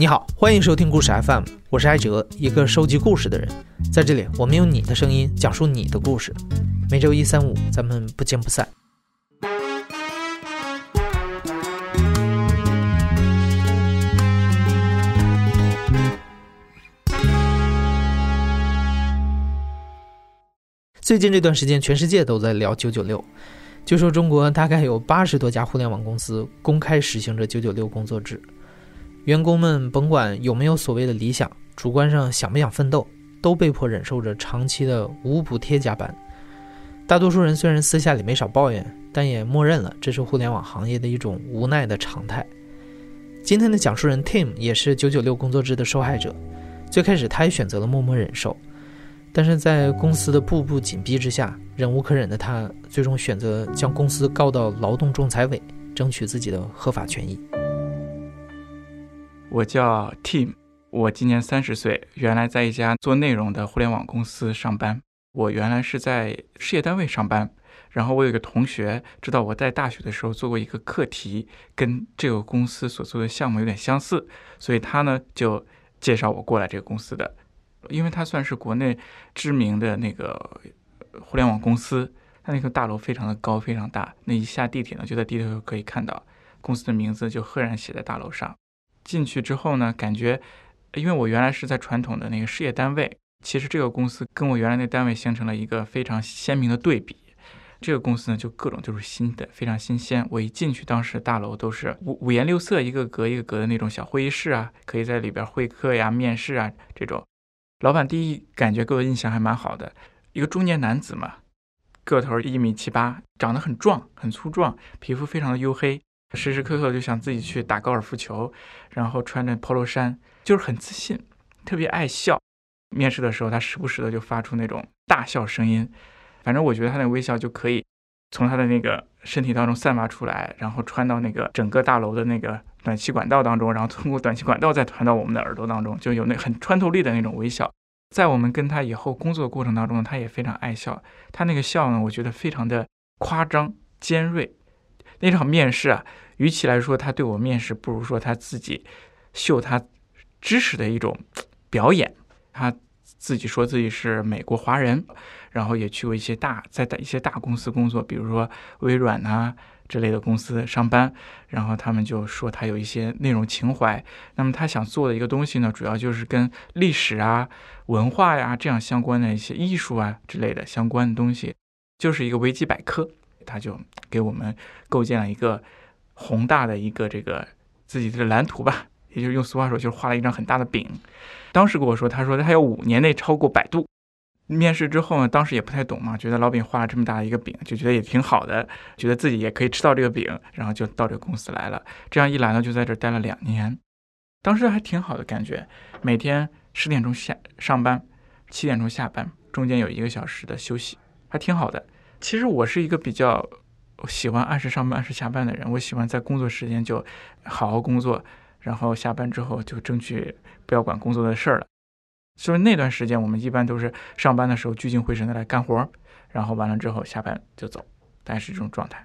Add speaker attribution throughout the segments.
Speaker 1: 你好，欢迎收听故事 FM，我是艾哲，一个收集故事的人。在这里，我们用你的声音讲述你的故事。每周一、三、五，咱们不见不散。最近这段时间，全世界都在聊九九六。据说中国大概有八十多家互联网公司公开实行着九九六工作制，员工们甭管有没有所谓的理想，主观上想不想奋斗，都被迫忍受着长期的无补贴加班。大多数人虽然私下里没少抱怨，但也默认了这是互联网行业的一种无奈的常态。今天的讲述人 Tim 也是九九六工作制的受害者，最开始他也选择了默默忍受。但是在公司的步步紧逼之下，忍无可忍的他最终选择将公司告到劳动仲裁委，争取自己的合法权益。
Speaker 2: 我叫 Tim，我今年三十岁，原来在一家做内容的互联网公司上班。我原来是在事业单位上班，然后我有一个同学知道我在大学的时候做过一个课题，跟这个公司所做的项目有点相似，所以他呢就介绍我过来这个公司的。因为它算是国内知名的那个互联网公司，它那个大楼非常的高，非常大。那一下地铁呢，就在地铁上可以看到公司的名字，就赫然写在大楼上。进去之后呢，感觉，因为我原来是在传统的那个事业单位，其实这个公司跟我原来那单位形成了一个非常鲜明的对比。这个公司呢，就各种就是新的，非常新鲜。我一进去，当时大楼都是五五颜六色，一个格一个格的那种小会议室啊，可以在里边会客呀、面试啊这种。老板第一感觉给我印象还蛮好的，一个中年男子嘛，个头一米七八，长得很壮很粗壮，皮肤非常的黝黑，时时刻刻就想自己去打高尔夫球，然后穿着 polo 衫，就是很自信，特别爱笑。面试的时候，他时不时的就发出那种大笑声音，反正我觉得他那微笑就可以从他的那个身体当中散发出来，然后穿到那个整个大楼的那个。暖气管道当中，然后通过短气管道再传到我们的耳朵当中，就有那很穿透力的那种微笑。在我们跟他以后工作的过程当中，他也非常爱笑。他那个笑呢，我觉得非常的夸张尖锐。那场面试啊，与其来说他对我面试，不如说他自己秀他知识的一种表演。他自己说自己是美国华人，然后也去过一些大在一些大公司工作，比如说微软啊。之类的公司上班，然后他们就说他有一些内容情怀。那么他想做的一个东西呢，主要就是跟历史啊、文化呀这样相关的一些艺术啊之类的相关的东西，就是一个维基百科。他就给我们构建了一个宏大的一个这个自己的蓝图吧，也就是用俗话说，就是画了一张很大的饼。当时跟我说，他说他要五年内超过百度。面试之后呢，当时也不太懂嘛，觉得老饼画了这么大的一个饼，就觉得也挺好的，觉得自己也可以吃到这个饼，然后就到这个公司来了。这样一来呢，就在这待了两年，当时还挺好的感觉，每天十点钟下上班，七点钟下班，中间有一个小时的休息，还挺好的。其实我是一个比较喜欢按时上班、按时下班的人，我喜欢在工作时间就好好工作，然后下班之后就争取不要管工作的事儿了。所以那段时间，我们一般都是上班的时候聚精会神的来干活，然后完了之后下班就走，大概是这种状态。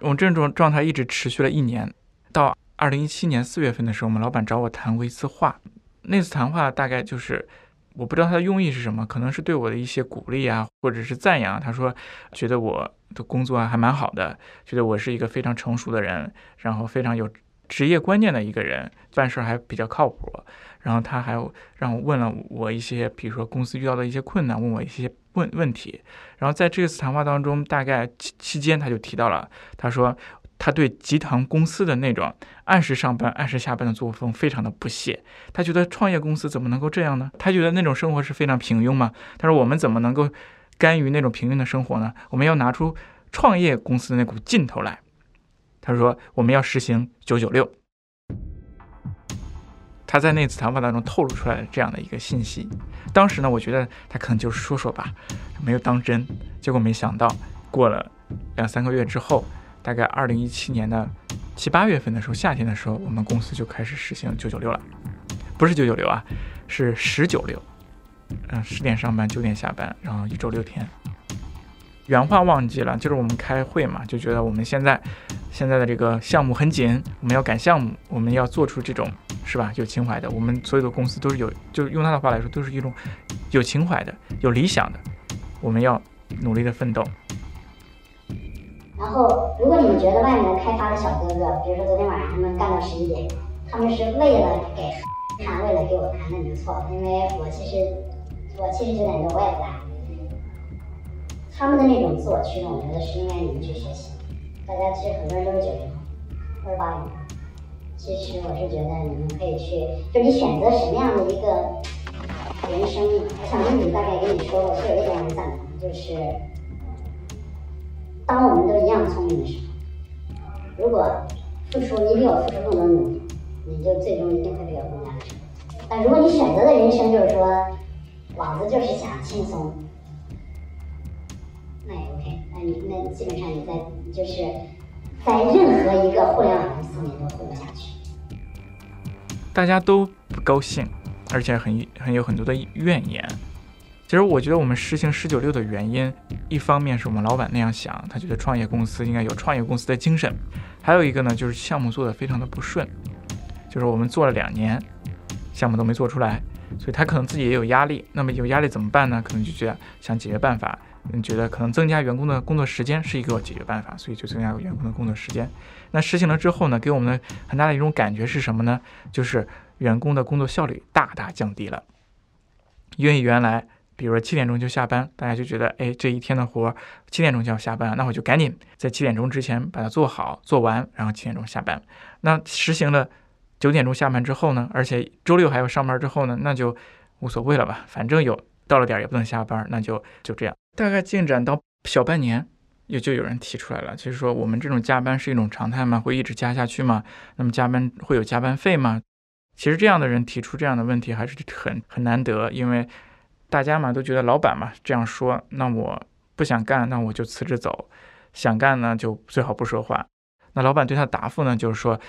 Speaker 2: 我这种状态一直持续了一年，到二零一七年四月份的时候，我们老板找我谈过一次话。那次谈话大概就是，我不知道他的用意是什么，可能是对我的一些鼓励啊，或者是赞扬。他说觉得我的工作还蛮好的，觉得我是一个非常成熟的人，然后非常有职业观念的一个人，办事还比较靠谱。然后他还让我问了我一些，比如说公司遇到的一些困难，问我一些问问题。然后在这次谈话当中，大概期期间他就提到了，他说他对集团公司的那种按时上班、按时下班的作风非常的不屑。他觉得创业公司怎么能够这样呢？他觉得那种生活是非常平庸嘛。他说我们怎么能够甘于那种平庸的生活呢？我们要拿出创业公司的那股劲头来。他说我们要实行九九六。他在那次谈话当中透露出来的这样的一个信息，当时呢，我觉得他可能就是说说吧，没有当真。结果没想到，过了两三个月之后，大概二零一七年的七八月份的时候，夏天的时候，我们公司就开始实行九九六了，不是九九六啊，是十九六，嗯，十点上班，九点下班，然后一周六天。原话忘记了，就是我们开会嘛，就觉得我们现在现在的这个项目很紧，我们要赶项目，我们要做出这种是吧有情怀的。我们所有的公司都是有，就用他的话来说，都是一种有情怀的、有理想的。我们要努力的奋斗。
Speaker 3: 然后，如果你们觉得外面的开发的小哥哥，比如说昨天晚上他们干到十一点，他们是为了给看，为了给我看，那你就错了，因为我其实我其实九点多我也不来。他们的那种自我驱动，我觉得是应该你们去学习。大家其实很多人都是九零后，或者八零后。其实我是觉得你们可以去，就你选择什么样的一个人生。我想跟你大概跟你说过，是有一点很赞同，就是当我们都一样聪明的时候，如果付出你比我付出更多努力，你就最终一定会比我更加的成功。但如果你选择的人生就是说，老子就是想轻松。那也 OK，那你那基本上你在就是在任何一个互联网公司你都混不下去。
Speaker 2: 大家都不高兴，而且很很有很多的怨言。其实我觉得我们实行十九六的原因，一方面是我们老板那样想，他觉得创业公司应该有创业公司的精神；还有一个呢，就是项目做的非常的不顺，就是我们做了两年，项目都没做出来，所以他可能自己也有压力。那么有压力怎么办呢？可能就觉得想解决办法。嗯，觉得可能增加员工的工作时间是一个解决办法，所以就增加员工的工作时间。那实行了之后呢，给我们的很大的一种感觉是什么呢？就是员工的工作效率大大降低了。因为原来，比如说七点钟就下班，大家就觉得，哎，这一天的活儿七点钟就要下班，那我就赶紧在七点钟之前把它做好做完，然后七点钟下班。那实行了九点钟下班之后呢，而且周六还要上班之后呢，那就无所谓了吧，反正有到了点也不能下班，那就就这样。大概进展到小半年，也就有人提出来了，就是说我们这种加班是一种常态吗？会一直加下去吗？那么加班会有加班费吗？其实这样的人提出这样的问题还是很很难得，因为大家嘛都觉得老板嘛这样说，那我不想干，那我就辞职走；想干呢就最好不说话。那老板对他答复呢，就是说，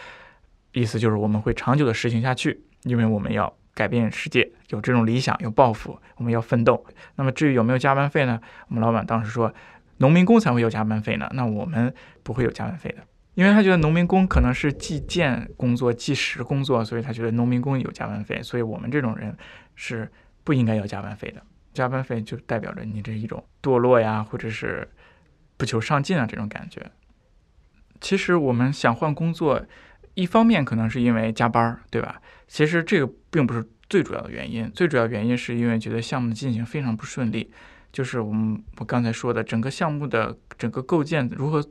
Speaker 2: 意思就是我们会长久的实行下去，因为我们要。改变世界，有这种理想，有抱负，我们要奋斗。那么至于有没有加班费呢？我们老板当时说，农民工才会有加班费呢。那我们不会有加班费的，因为他觉得农民工可能是计件工作、计时工作，所以他觉得农民工有加班费。所以我们这种人是不应该要加班费的。加班费就代表着你这一种堕落呀，或者是不求上进啊这种感觉。其实我们想换工作。一方面可能是因为加班，对吧？其实这个并不是最主要的原因，最主要原因是因为觉得项目的进行非常不顺利，就是我们我刚才说的整个项目的整个构建如何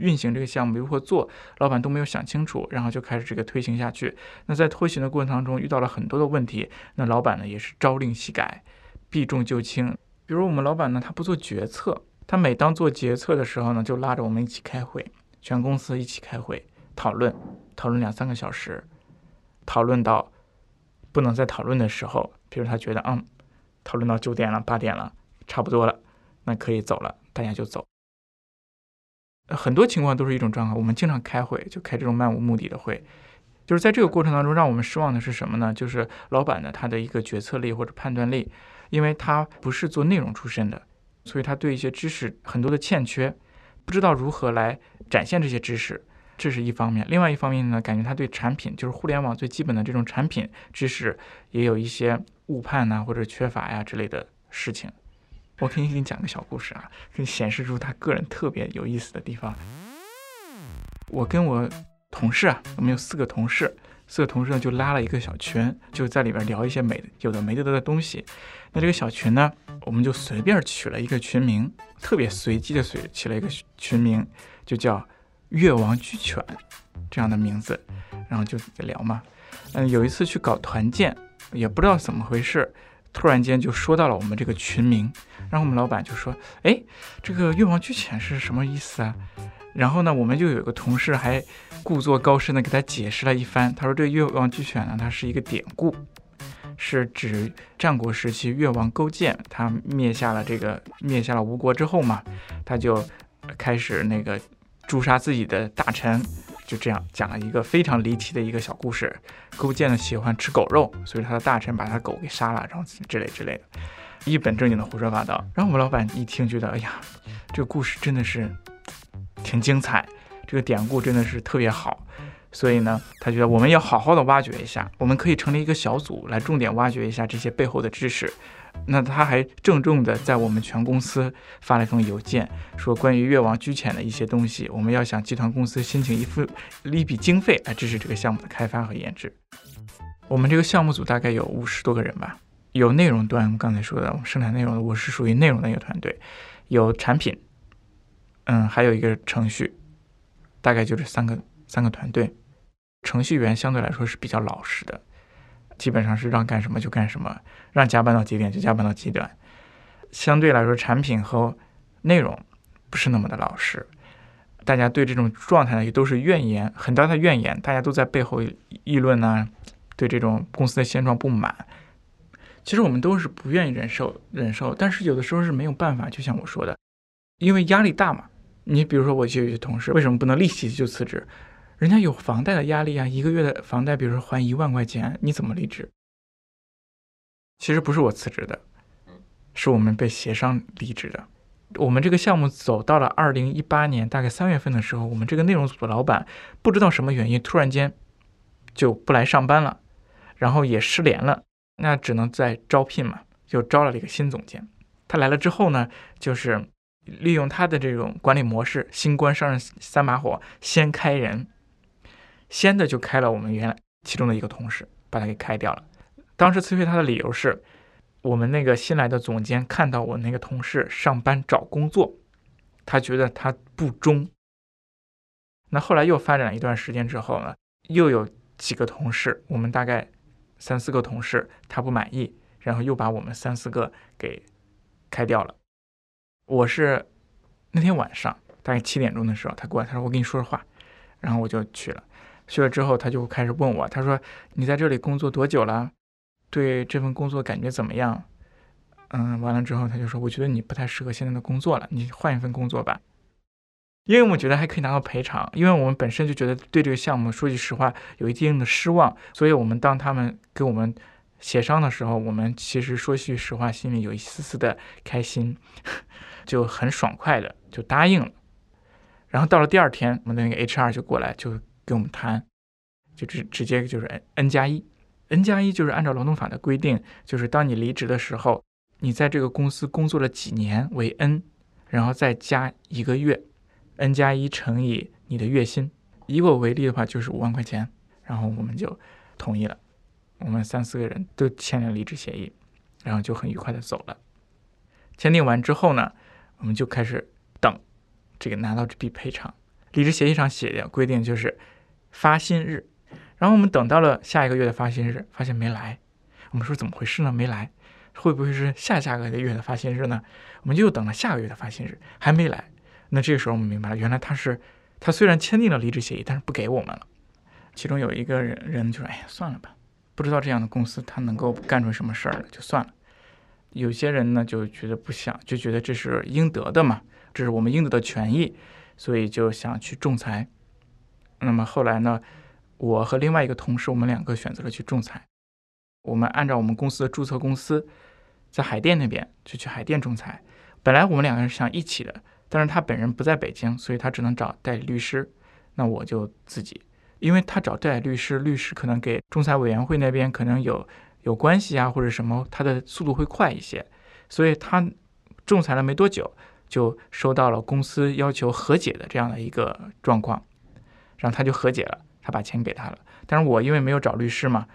Speaker 2: 运行这个项目如何做，老板都没有想清楚，然后就开始这个推行下去。那在推行的过程当中遇到了很多的问题，那老板呢也是朝令夕改，避重就轻。比如我们老板呢，他不做决策，他每当做决策的时候呢，就拉着我们一起开会，全公司一起开会讨论。讨论两三个小时，讨论到不能再讨论的时候，比如他觉得，嗯，讨论到九点了、八点了，差不多了，那可以走了，大家就走。很多情况都是一种状况。我们经常开会，就开这种漫无目的的会，就是在这个过程当中，让我们失望的是什么呢？就是老板的他的一个决策力或者判断力，因为他不是做内容出身的，所以他对一些知识很多的欠缺，不知道如何来展现这些知识。这是一方面，另外一方面呢，感觉他对产品，就是互联网最基本的这种产品知识，也有一些误判呐，或者缺乏呀之类的事情。我可以给你讲个小故事啊，可以显示出他个人特别有意思的地方。我跟我同事啊，我们有四个同事，四个同事呢就拉了一个小群，就在里边聊一些没有的没得的东西。那这个小群呢，我们就随便取了一个群名，特别随机的随起了一个群名，就叫。越王巨犬这样的名字，然后就在聊嘛。嗯，有一次去搞团建，也不知道怎么回事，突然间就说到了我们这个群名，然后我们老板就说：“哎，这个越王巨犬是什么意思啊？”然后呢，我们就有个同事还故作高深的给他解释了一番。他说：“这越王巨犬呢，它是一个典故，是指战国时期越王勾践，他灭下了这个灭下了吴国之后嘛，他就开始那个。”诛杀自己的大臣，就这样讲了一个非常离奇的一个小故事。勾践呢喜欢吃狗肉，所以他的大臣把他狗给杀了，然后之类之类的，一本正经的胡说八道。然后我们老板一听，觉得哎呀，这个故事真的是挺精彩，这个典故真的是特别好。所以呢，他觉得我们要好好的挖掘一下，我们可以成立一个小组来重点挖掘一下这些背后的知识。那他还郑重的在我们全公司发了一封邮件，说关于越王居潜的一些东西，我们要向集团公司申请一份一笔经费来支持这个项目的开发和研制。我们这个项目组大概有五十多个人吧，有内容端，刚才说的我们生产内容的，我是属于内容的一个团队，有产品，嗯，还有一个程序，大概就这三个三个团队。程序员相对来说是比较老实的，基本上是让干什么就干什么，让加班到几点就加班到几点。相对来说，产品和内容不是那么的老实，大家对这种状态呢也都是怨言，很大的怨言，大家都在背后议论呢，对这种公司的现状不满。其实我们都是不愿意忍受忍受，但是有的时候是没有办法。就像我说的，因为压力大嘛。你比如说，我就有些同事，为什么不能立即就辞职？人家有房贷的压力啊，一个月的房贷，比如说还一万块钱，你怎么离职？其实不是我辞职的，是我们被协商离职的。我们这个项目走到了二零一八年大概三月份的时候，我们这个内容组的老板不知道什么原因，突然间就不来上班了，然后也失联了，那只能再招聘嘛，就招了一个新总监。他来了之后呢，就是利用他的这种管理模式，新官上任三把火，先开人。先的就开了我们原来其中的一个同事，把他给开掉了。当时辞退他的理由是，我们那个新来的总监看到我那个同事上班找工作，他觉得他不忠。那后来又发展了一段时间之后呢，又有几个同事，我们大概三四个同事，他不满意，然后又把我们三四个给开掉了。我是那天晚上大概七点钟的时候，他过来，他说我跟你说说话，然后我就去了。去了之后，他就开始问我，他说：“你在这里工作多久了？对这份工作感觉怎么样？”嗯，完了之后，他就说：“我觉得你不太适合现在的工作了，你换一份工作吧。”因为我觉得还可以拿到赔偿，因为我们本身就觉得对这个项目说句实话有一定的失望，所以我们当他们给我们协商的时候，我们其实说句实话，心里有一丝丝的开心，就很爽快的就答应了。然后到了第二天，我们的那个 HR 就过来就。跟我们谈，就直直接就是 N N 加一，N 加一就是按照劳动法的规定，就是当你离职的时候，你在这个公司工作了几年为 N，然后再加一个月，N 加一乘以你的月薪。以我为例的话，就是五万块钱，然后我们就同意了，我们三四个人都签了离职协议，然后就很愉快的走了。签订完之后呢，我们就开始等这个拿到这笔赔偿。离职协议上写的规定就是。发薪日，然后我们等到了下一个月的发薪日，发现没来。我们说怎么回事呢？没来，会不会是下下个月的发薪日呢？我们又等了下个月的发薪日，还没来。那这个时候我们明白了，原来他是他虽然签订了离职协议，但是不给我们了。其中有一个人人就说：“哎呀，算了吧，不知道这样的公司他能够干出什么事儿来，就算了。”有些人呢就觉得不想，就觉得这是应得的嘛，这是我们应得的权益，所以就想去仲裁。那么后来呢，我和另外一个同事，我们两个选择了去仲裁。我们按照我们公司的注册公司，在海淀那边就去海淀仲裁。本来我们两个人是想一起的，但是他本人不在北京，所以他只能找代理律师。那我就自己，因为他找代理律师，律师可能给仲裁委员会那边可能有有关系啊，或者什么，他的速度会快一些。所以他仲裁了没多久，就收到了公司要求和解的这样的一个状况。然后他就和解了，他把钱给他了。但是我因为没有找律师嘛，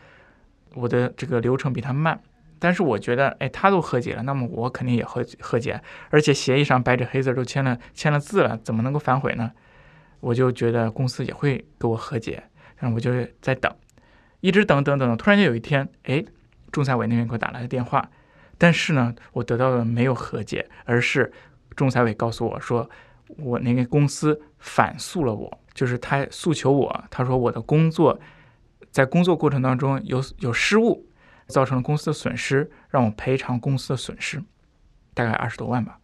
Speaker 2: 我的这个流程比他慢。但是我觉得，哎，他都和解了，那么我肯定也和和解。而且协议上白纸黑字都签了签了字了，怎么能够反悔呢？我就觉得公司也会给我和解。然后我就在等，一直等等等等。突然间有一天，哎，仲裁委那边给我打来了电话，但是呢，我得到的没有和解，而是仲裁委告诉我说，我那个公司反诉了我。就是他诉求我，他说我的工作在工作过程当中有有失误，造成了公司的损失，让我赔偿公司的损失，大概二十多万吧。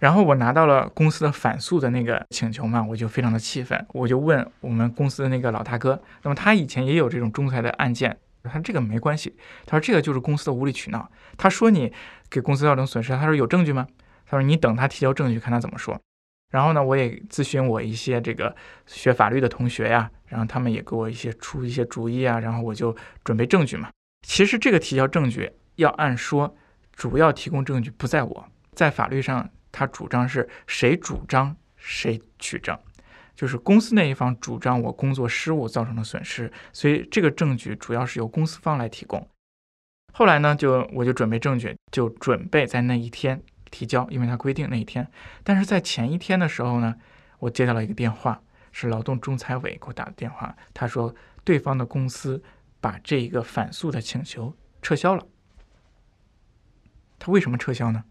Speaker 2: 然后我拿到了公司的反诉的那个请求嘛，我就非常的气愤，我就问我们公司的那个老大哥，那么他以前也有这种仲裁的案件，他说这个没关系，他说这个就是公司的无理取闹，他说你给公司造成损失，他说有证据吗？他说你等他提交证据，看他怎么说。然后呢，我也咨询我一些这个学法律的同学呀，然后他们也给我一些出一些主意啊，然后我就准备证据嘛。其实这个提交证据要按说，主要提供证据不在我，在法律上他主张是谁主张谁取证，就是公司那一方主张我工作失误造成的损失，所以这个证据主要是由公司方来提供。后来呢，就我就准备证据，就准备在那一天。提交，因为他规定那一天，但是在前一天的时候呢，我接到了一个电话，是劳动仲裁委给我打的电话，他说对方的公司把这个反诉的请求撤销了。他为什么撤销呢？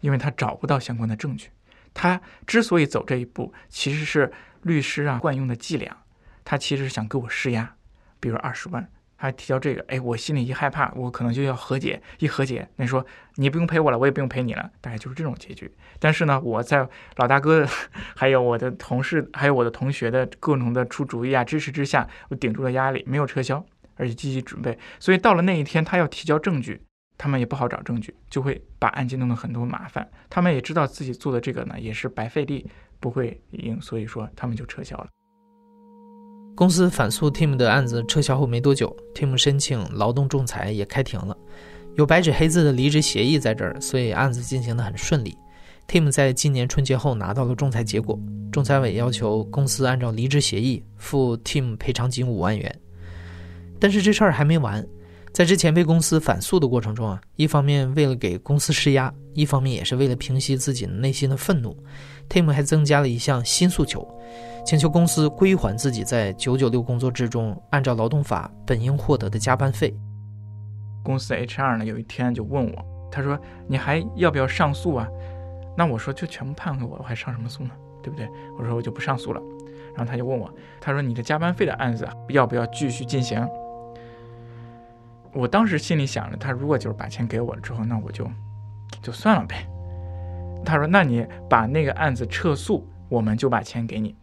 Speaker 2: 因为他找不到相关的证据。他之所以走这一步，其实是律师啊惯用的伎俩，他其实是想给我施压，比如二十万。他提交这个，哎，我心里一害怕，我可能就要和解。一和解，那说你不用赔我了，我也不用赔你了，大概就是这种结局。但是呢，我在老大哥，还有我的同事，还有我的同学的各种的出主意啊、支持之下，我顶住了压力，没有撤销，而且积极准备。所以到了那一天，他要提交证据，他们也不好找证据，就会把案件弄得很多麻烦。他们也知道自己做的这个呢，也是白费力，不会赢，所以说他们就撤销了。
Speaker 1: 公司反诉 Tim 的案子撤销后没多久，Tim 申请劳动仲裁也开庭了，有白纸黑字的离职协议在这儿，所以案子进行的很顺利。Tim 在今年春节后拿到了仲裁结果，仲裁委要求公司按照离职协议付 Tim 赔偿金五万元。但是这事儿还没完，在之前被公司反诉的过程中啊，一方面为了给公司施压，一方面也是为了平息自己内心的愤怒，Tim 还增加了一项新诉求。请求公司归还自己在九九六工作制中按照劳动法本应获得的加班费。
Speaker 2: 公司 HR 呢有一天就问我，他说：“你还要不要上诉啊？”那我说：“就全部判给我，我还上什么诉呢？对不对？”我说：“我就不上诉了。”然后他就问我，他说：“你的加班费的案子要不要继续进行？”我当时心里想着，他如果就是把钱给我了之后，那我就就算了呗。他说：“那你把那个案子撤诉，我们就把钱给你。”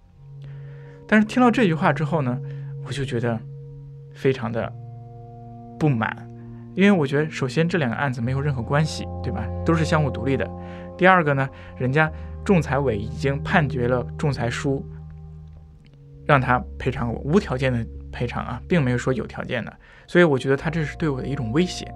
Speaker 2: 但是听到这句话之后呢，我就觉得非常的不满，因为我觉得首先这两个案子没有任何关系，对吧？都是相互独立的。第二个呢，人家仲裁委已经判决了仲裁书，让他赔偿我无条件的赔偿啊，并没有说有条件的。所以我觉得他这是对我的一种威胁，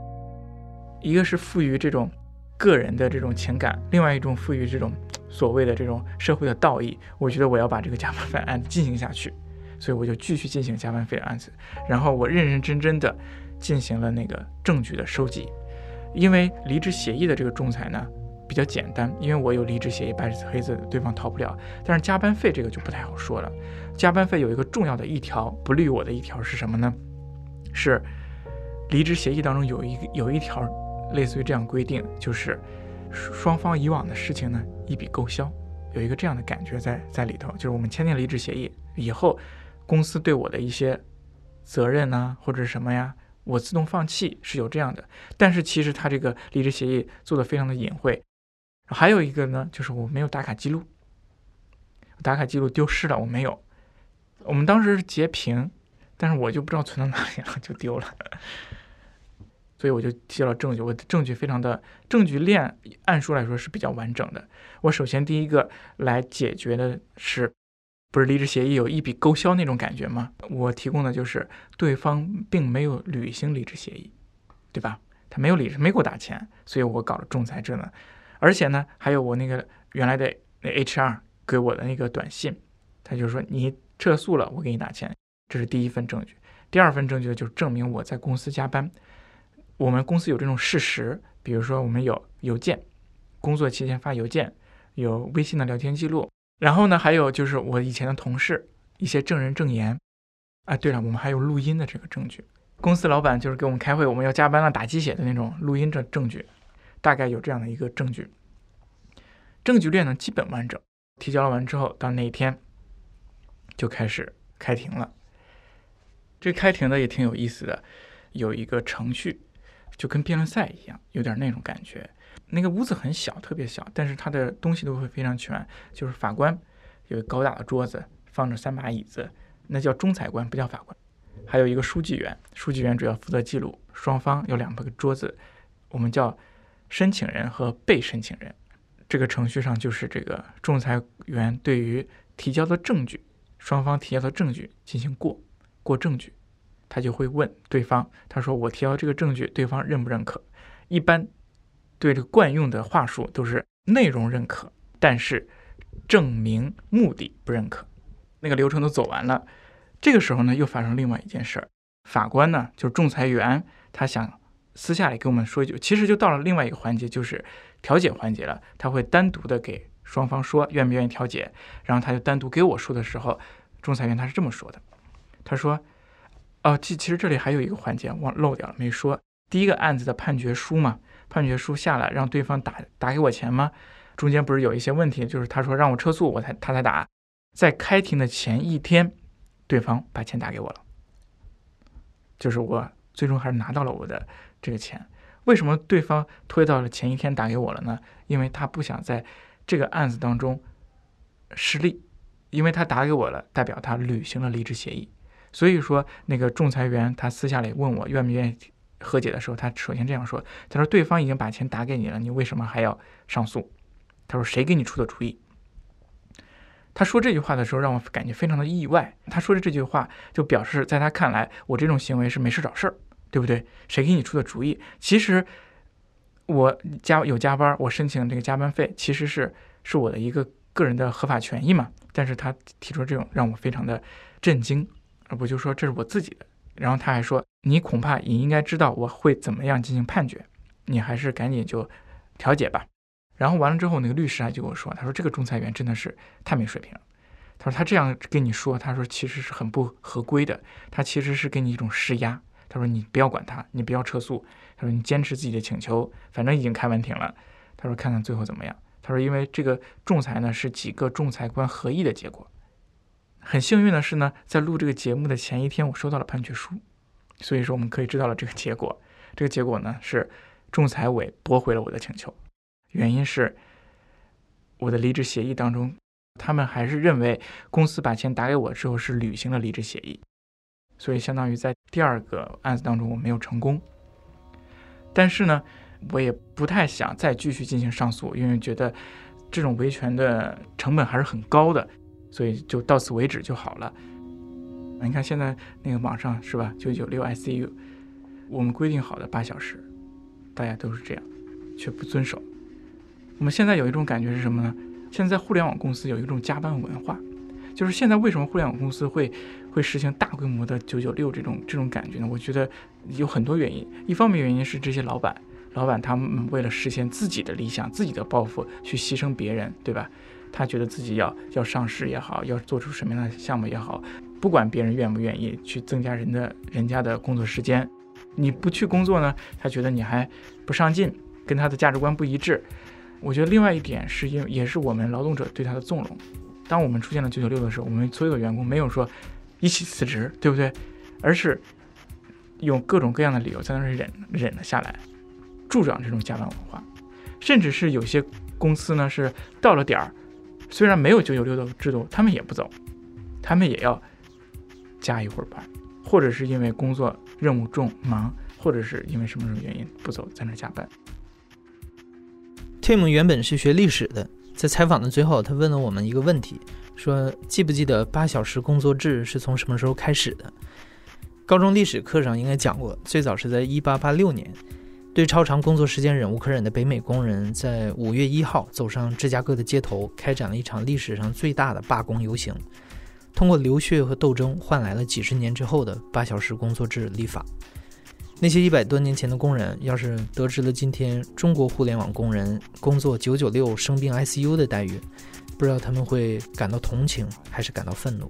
Speaker 2: 一个是赋予这种个人的这种情感，另外一种赋予这种。所谓的这种社会的道义，我觉得我要把这个加班费案进行下去，所以我就继续进行加班费案子，然后我认认真真的进行了那个证据的收集，因为离职协议的这个仲裁呢比较简单，因为我有离职协议，白纸黑字，对方逃不了。但是加班费这个就不太好说了，加班费有一个重要的一条不利于我的一条是什么呢？是离职协议当中有一有一条类似于这样规定，就是。双方以往的事情呢，一笔勾销，有一个这样的感觉在在里头，就是我们签订离职协议以后，公司对我的一些责任呢，或者什么呀，我自动放弃是有这样的。但是其实他这个离职协议做的非常的隐晦，还有一个呢，就是我没有打卡记录，打卡记录丢失了，我没有。我们当时是截屏，但是我就不知道存到哪里了，就丢了。所以我就提交了证据，我的证据非常的证据链，按说来说是比较完整的。我首先第一个来解决的是，不是离职协议有一笔勾销那种感觉吗？我提供的就是对方并没有履行离职协议，对吧？他没有履，没给我打钱，所以我搞了仲裁这呢。而且呢，还有我那个原来的那 HR 给我的那个短信，他就说你撤诉了，我给你打钱。这是第一份证据。第二份证据就是证明我在公司加班。我们公司有这种事实，比如说我们有邮件，工作期间发邮件，有微信的聊天记录，然后呢，还有就是我以前的同事一些证人证言，啊，对了，我们还有录音的这个证据，公司老板就是给我们开会，我们要加班了打鸡血的那种录音证证据，大概有这样的一个证据，证据链呢基本完整，提交了完之后，到那一天就开始开庭了，这开庭的也挺有意思的，有一个程序。就跟辩论赛一样，有点那种感觉。那个屋子很小，特别小，但是他的东西都会非常全。就是法官有个高大的桌子，放着三把椅子，那叫仲裁官，不叫法官。还有一个书记员，书记员主要负责记录。双方有两个桌子，我们叫申请人和被申请人。这个程序上就是这个仲裁员对于提交的证据，双方提交的证据进行过过证据，他就会问对方，他说我提交这个证据，对方认不认可？一般对这个惯用的话术都是内容认可，但是证明目的不认可。那个流程都走完了，这个时候呢，又发生另外一件事儿，法官呢，就是仲裁员，他想私下里跟我们说一句，其实就到了另外一个环节，就是调解环节了，他会单独的给双方说愿不愿意调解，然后他就单独给我说的时候，仲裁员他是这么说的，他说，哦，其其实这里还有一个环节忘漏掉了没说，第一个案子的判决书嘛，判决书下来让对方打打给我钱吗？中间不是有一些问题，就是他说让我撤诉，我才他才打。在开庭的前一天，对方把钱打给我了，就是我最终还是拿到了我的这个钱。为什么对方推到了前一天打给我了呢？因为他不想在这个案子当中失利，因为他打给我了，代表他履行了离职协议。所以说，那个仲裁员他私下里问我愿不愿意和解的时候，他首先这样说：“他说对方已经把钱打给你了，你为什么还要上诉？”他说：“谁给你出的主意？”他说这句话的时候，让我感觉非常的意外。他说的这句话，就表示在他看来，我这种行为是没事找事儿，对不对？谁给你出的主意？其实我加有加班，我申请这个加班费，其实是是我的一个个人的合法权益嘛。但是他提出这种，让我非常的震惊。我就说这是我自己的。然后他还说，你恐怕也应该知道我会怎么样进行判决，你还是赶紧就调解吧。然后完了之后，那个律师啊就跟我说：“他说这个仲裁员真的是太没水平了。他说他这样跟你说，他说其实是很不合规的。他其实是给你一种施压。他说你不要管他，你不要撤诉。他说你坚持自己的请求，反正已经开完庭了。他说看看最后怎么样。他说因为这个仲裁呢是几个仲裁官合议的结果。很幸运的是呢，在录这个节目的前一天，我收到了判决书，所以说我们可以知道了这个结果。这个结果呢是仲裁委驳回了我的请求。”原因是我的离职协议当中，他们还是认为公司把钱打给我之后是履行了离职协议，所以相当于在第二个案子当中我没有成功。但是呢，我也不太想再继续进行上诉，因为觉得这种维权的成本还是很高的，所以就到此为止就好了。你看现在那个网上是吧？九九六 ICU，我们规定好的八小时，大家都是这样，却不遵守。我们现在有一种感觉是什么呢？现在互联网公司有一种加班文化，就是现在为什么互联网公司会会实行大规模的九九六这种这种感觉呢？我觉得有很多原因。一方面原因是这些老板，老板他们为了实现自己的理想、自己的抱负，去牺牲别人，对吧？他觉得自己要要上市也好，要做出什么样的项目也好，不管别人愿不愿意去增加人的人家的工作时间，你不去工作呢，他觉得你还不上进，跟他的价值观不一致。我觉得另外一点是因为也是我们劳动者对他的纵容。当我们出现了九九六的时候，我们所有的员工没有说一起辞职，对不对？而是用各种各样的理由在那里忍忍了下来，助长这种加班文化。甚至是有些公司呢是到了点儿，虽然没有九九六的制度，他们也不走，他们也要加一会儿班，或者是因为工作任务重忙，或者是因为什么什么原因不走，在那加班。
Speaker 1: Tim 原本是学历史的，在采访的最后，他问了我们一个问题，说：“记不记得八小时工作制是从什么时候开始的？”高中历史课上应该讲过，最早是在一八八六年，对超长工作时间忍无可忍的北美工人，在五月一号走上芝加哥的街头，开展了一场历史上最大的罢工游行，通过流血和斗争，换来了几十年之后的八小时工作制立法。那些一百多年前的工人，要是得知了今天中国互联网工人工作九九六、生病 ICU 的待遇，不知道他们会感到同情还是感到愤怒。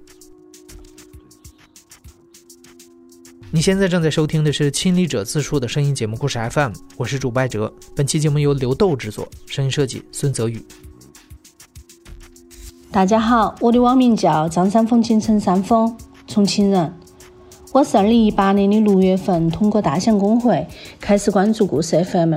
Speaker 1: 你现在正在收听的是亲历者自述的声音节目故事 FM，我是主播哲。本期节目由刘豆制作，声音设计孙泽宇。
Speaker 4: 大家好，我的网名叫张三丰，简称三丰，重庆人。我是二零一八年的六月份通过大象公会开始关注故事 FM。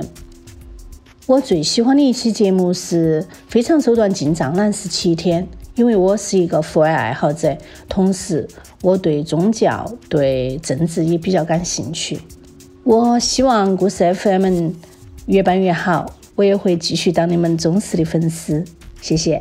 Speaker 4: 我最喜欢的一期节目是《非常手段进藏男十七天》，因为我是一个户外爱好者，同时我对宗教、对政治也比较感兴趣。我希望故事 FM 越办越好，我也会继续当你们忠实的粉丝。谢谢。